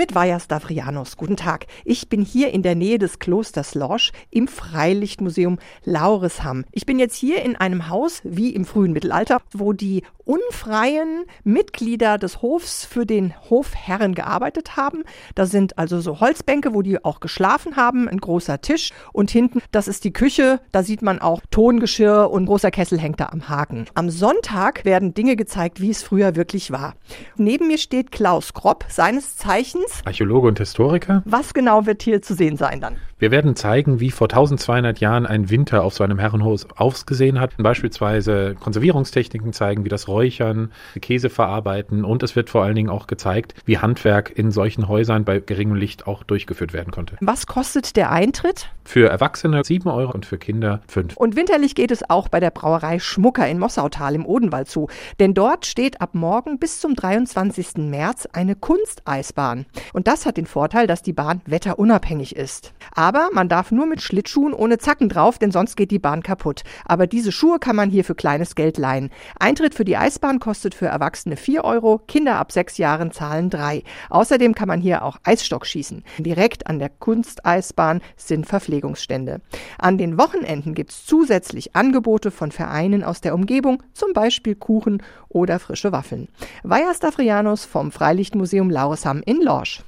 mit Vaja Stavrianos. Guten Tag. Ich bin hier in der Nähe des Klosters Lorsch im Freilichtmuseum Lauresham. Ich bin jetzt hier in einem Haus wie im frühen Mittelalter, wo die unfreien Mitglieder des Hofs für den Hofherren gearbeitet haben. Da sind also so Holzbänke, wo die auch geschlafen haben, ein großer Tisch und hinten, das ist die Küche, da sieht man auch Tongeschirr und großer Kessel hängt da am Haken. Am Sonntag werden Dinge gezeigt, wie es früher wirklich war. Neben mir steht Klaus Kropp, seines Zeichens Archäologe und Historiker. Was genau wird hier zu sehen sein dann? Wir werden zeigen, wie vor 1200 Jahren ein Winter auf so einem Herrenhaus ausgesehen hat. Beispielsweise Konservierungstechniken zeigen, wie das Räuchern, Käse verarbeiten und es wird vor allen Dingen auch gezeigt, wie Handwerk in solchen Häusern bei geringem Licht auch durchgeführt werden konnte. Was kostet der Eintritt? Für Erwachsene 7 Euro und für Kinder 5. Und winterlich geht es auch bei der Brauerei Schmucker in Mossautal im Odenwald zu. Denn dort steht ab morgen bis zum 23. März eine Kunsteisbahn. Und das hat den Vorteil, dass die Bahn wetterunabhängig ist. Aber man darf nur mit Schlittschuhen ohne Zacken drauf, denn sonst geht die Bahn kaputt. Aber diese Schuhe kann man hier für kleines Geld leihen. Eintritt für die Eisbahn kostet für Erwachsene 4 Euro, Kinder ab 6 Jahren zahlen 3. Außerdem kann man hier auch Eisstock schießen. Direkt an der Kunsteisbahn sind Verpflegungsstände. An den Wochenenden gibt es zusätzlich Angebote von Vereinen aus der Umgebung, zum Beispiel Kuchen oder frische Waffeln. Vajas Stavrianos vom Freilichtmuseum Lauresham in Lorsch.